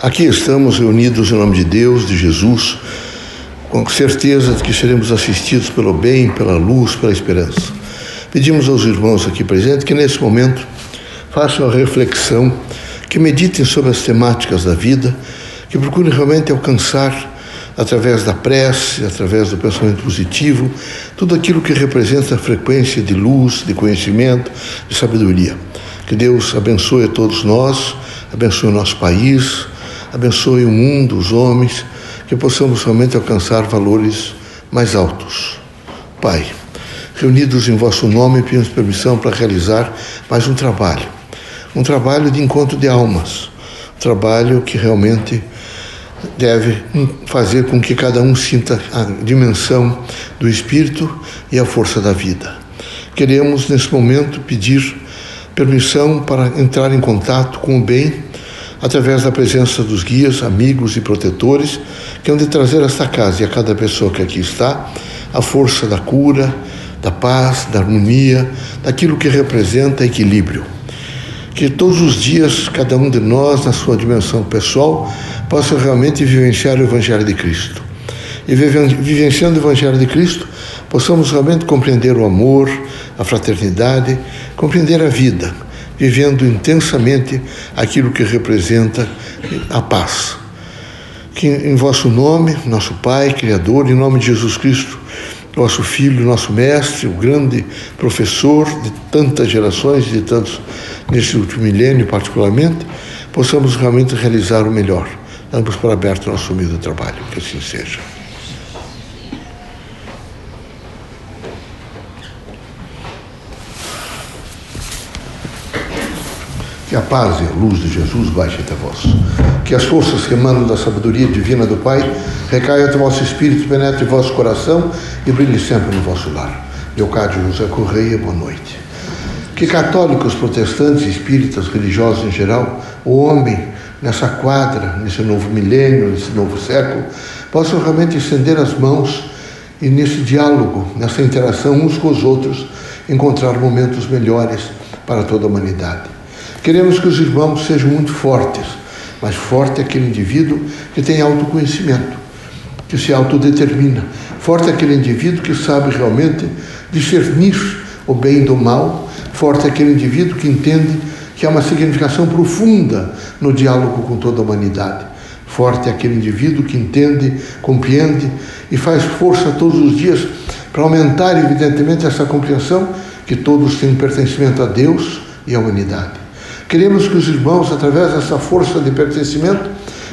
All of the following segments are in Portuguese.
Aqui estamos reunidos em nome de Deus, de Jesus, com certeza de que seremos assistidos pelo bem, pela luz, pela esperança. Pedimos aos irmãos aqui presentes que nesse momento façam a reflexão, que meditem sobre as temáticas da vida, que procurem realmente alcançar através da prece, através do pensamento positivo, tudo aquilo que representa a frequência de luz, de conhecimento, de sabedoria. Que Deus abençoe a todos nós, abençoe o nosso país, abençoe o mundo, os homens, que possamos realmente alcançar valores mais altos. Pai, reunidos em vosso nome, pedimos permissão para realizar mais um trabalho, um trabalho de encontro de almas, um trabalho que realmente deve fazer com que cada um sinta a dimensão do espírito e a força da vida. Queremos, nesse momento, pedir permissão para entrar em contato com o bem através da presença dos guias, amigos e protetores que hão de trazer a esta casa e a cada pessoa que aqui está a força da cura, da paz, da harmonia, daquilo que representa equilíbrio. Que todos os dias, cada um de nós, na sua dimensão pessoal, possa realmente vivenciar o Evangelho de Cristo. E vivenciando o Evangelho de Cristo, possamos realmente compreender o amor, a fraternidade, compreender a vida vivendo intensamente aquilo que representa a paz. Que em vosso nome, nosso Pai, Criador, em nome de Jesus Cristo, nosso Filho, nosso Mestre, o grande professor de tantas gerações, de tantos, nesse último milênio particularmente, possamos realmente realizar o melhor. Damos por aberto nosso humilde trabalho. Que assim seja. A paz e a luz de Jesus baixe até vós. Que as forças que emanam da sabedoria divina do Pai recaiam até vosso espírito, penetre vosso coração e brilhe sempre no vosso lar. Leocádio José Correia, boa noite. Que católicos, protestantes, espíritas, religiosos em geral, o homem nessa quadra, nesse novo milênio, nesse novo século, possam realmente estender as mãos e nesse diálogo, nessa interação uns com os outros, encontrar momentos melhores para toda a humanidade. Queremos que os irmãos sejam muito fortes, mas forte é aquele indivíduo que tem autoconhecimento, que se autodetermina. Forte é aquele indivíduo que sabe realmente discernir o bem do mal. Forte é aquele indivíduo que entende que há uma significação profunda no diálogo com toda a humanidade. Forte é aquele indivíduo que entende, compreende e faz força todos os dias para aumentar, evidentemente, essa compreensão que todos têm pertencimento a Deus e à humanidade. Queremos que os irmãos, através dessa força de pertencimento,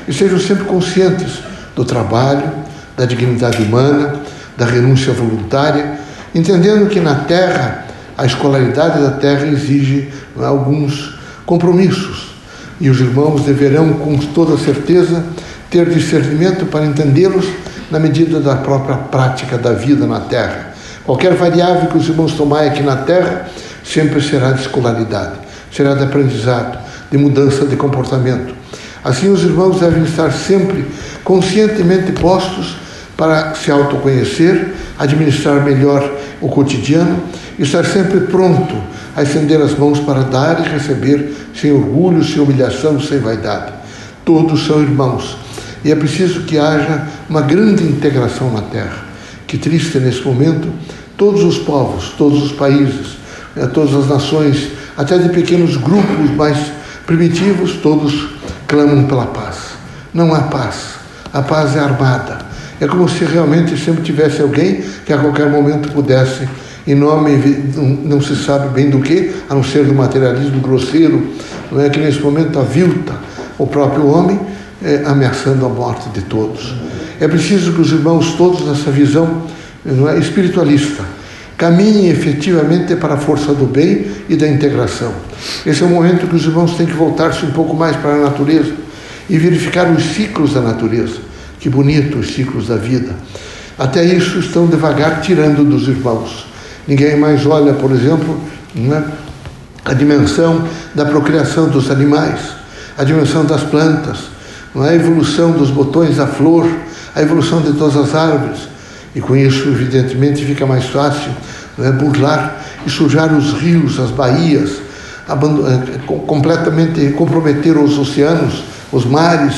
estejam sempre conscientes do trabalho, da dignidade humana, da renúncia voluntária, entendendo que na Terra, a escolaridade da Terra exige é, alguns compromissos. E os irmãos deverão, com toda certeza, ter discernimento para entendê-los na medida da própria prática da vida na Terra. Qualquer variável que os irmãos tomarem aqui na Terra sempre será de escolaridade será de aprendizado, de mudança de comportamento. Assim, os irmãos devem estar sempre conscientemente postos para se autoconhecer, administrar melhor o cotidiano e estar sempre pronto a estender as mãos para dar e receber sem orgulho, sem humilhação, sem vaidade. Todos são irmãos e é preciso que haja uma grande integração na Terra. Que triste nesse momento, todos os povos, todos os países, né, todas as nações até de pequenos grupos mais primitivos, todos clamam pela paz. Não há paz. A paz é armada. É como se realmente sempre tivesse alguém que a qualquer momento pudesse, em nome não se sabe bem do que, a não ser do materialismo grosseiro, não é que nesse momento avilta o próprio homem, é, ameaçando a morte de todos. É preciso que os irmãos todos nessa visão é, espiritualista caminhem efetivamente para a força do bem e da integração. Esse é o momento que os irmãos têm que voltar-se um pouco mais para a natureza e verificar os ciclos da natureza. Que bonito os ciclos da vida. Até isso estão devagar tirando dos irmãos. Ninguém mais olha, por exemplo, né, a dimensão da procriação dos animais, a dimensão das plantas, é? a evolução dos botões da flor, a evolução de todas as árvores e com isso, evidentemente, fica mais fácil é, burlar e sujar os rios, as baías, é, completamente comprometer os oceanos, os mares,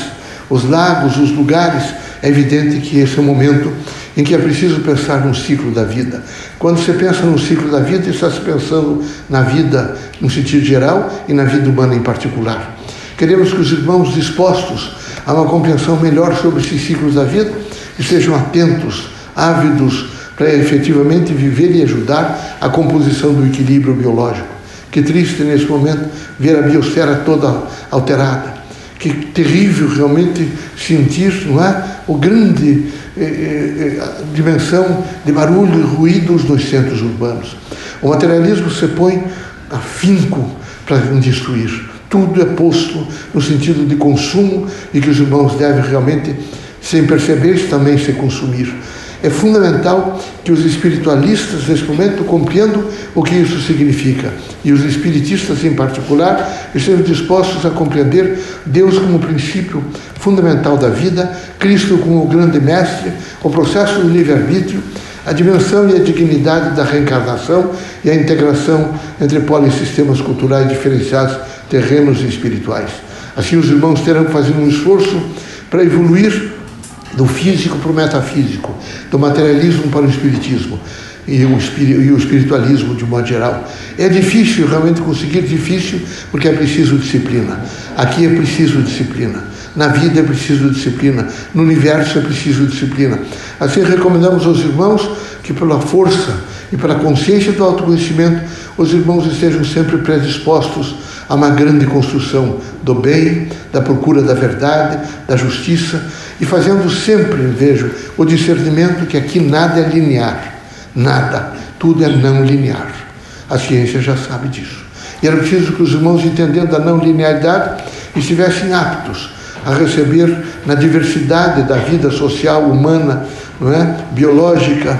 os lagos, os lugares, é evidente que esse é o momento em que é preciso pensar no ciclo da vida. Quando você pensa no ciclo da vida, está se pensando na vida no sentido geral e na vida humana em particular. Queremos que os irmãos dispostos a uma compreensão melhor sobre esses ciclos da vida estejam atentos, ávidos para efetivamente viver e ajudar a composição do equilíbrio biológico. Que triste nesse momento ver a biosfera toda alterada. Que terrível realmente sentir, não é, o grande eh, eh, eh, dimensão de barulho e ruídos nos centros urbanos. O materialismo se põe afinco para destruir. Tudo é posto no sentido de consumo e que os irmãos devem realmente, sem perceber, também se consumir. É fundamental que os espiritualistas, nesse momento, compreendam o que isso significa. E os espiritistas, em particular, estejam dispostos a compreender Deus como princípio fundamental da vida, Cristo como o grande mestre, o processo do livre-arbítrio, a dimensão e a dignidade da reencarnação e a integração entre polissistemas culturais diferenciados, terrenos e espirituais. Assim, os irmãos terão que fazer um esforço para evoluir do físico para o metafísico, do materialismo para o espiritismo e o, espiritualismo de modo geral. É difícil, realmente conseguir difícil, porque é preciso disciplina. Aqui é preciso disciplina. Na vida é preciso disciplina. No universo é preciso disciplina. Assim recomendamos aos irmãos que pela força e pela consciência do autoconhecimento, os irmãos estejam sempre predispostos a uma grande construção do bem, da procura da verdade, da justiça e fazendo sempre, vejo, o discernimento que aqui nada é linear, nada, tudo é não linear. A ciência já sabe disso. E era preciso que os irmãos, entendendo a não linearidade, estivessem aptos a receber na diversidade da vida social, humana, não é? biológica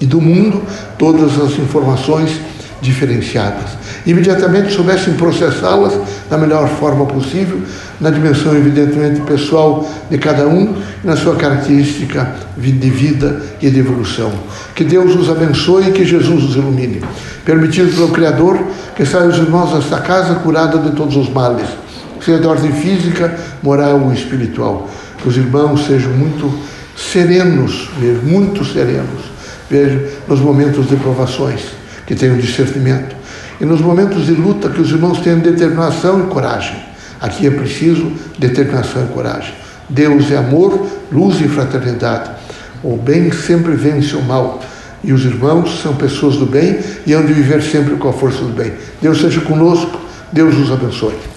e do mundo, todas as informações diferenciadas. Imediatamente soubessem processá-las da melhor forma possível, na dimensão, evidentemente, pessoal de cada um, na sua característica de vida e de evolução. Que Deus os abençoe e que Jesus os ilumine. Permitido pelo Criador que saiam os irmãos desta casa curada de todos os males, seja de ordem física, moral ou espiritual. Que os irmãos sejam muito serenos, muito serenos, vejo, nos momentos de provações que tenham discernimento. E nos momentos de luta, que os irmãos tenham determinação e coragem. Aqui é preciso determinação e coragem. Deus é amor, luz e fraternidade. O bem sempre vence o mal. E os irmãos são pessoas do bem e hão de viver sempre com a força do bem. Deus seja conosco, Deus os abençoe.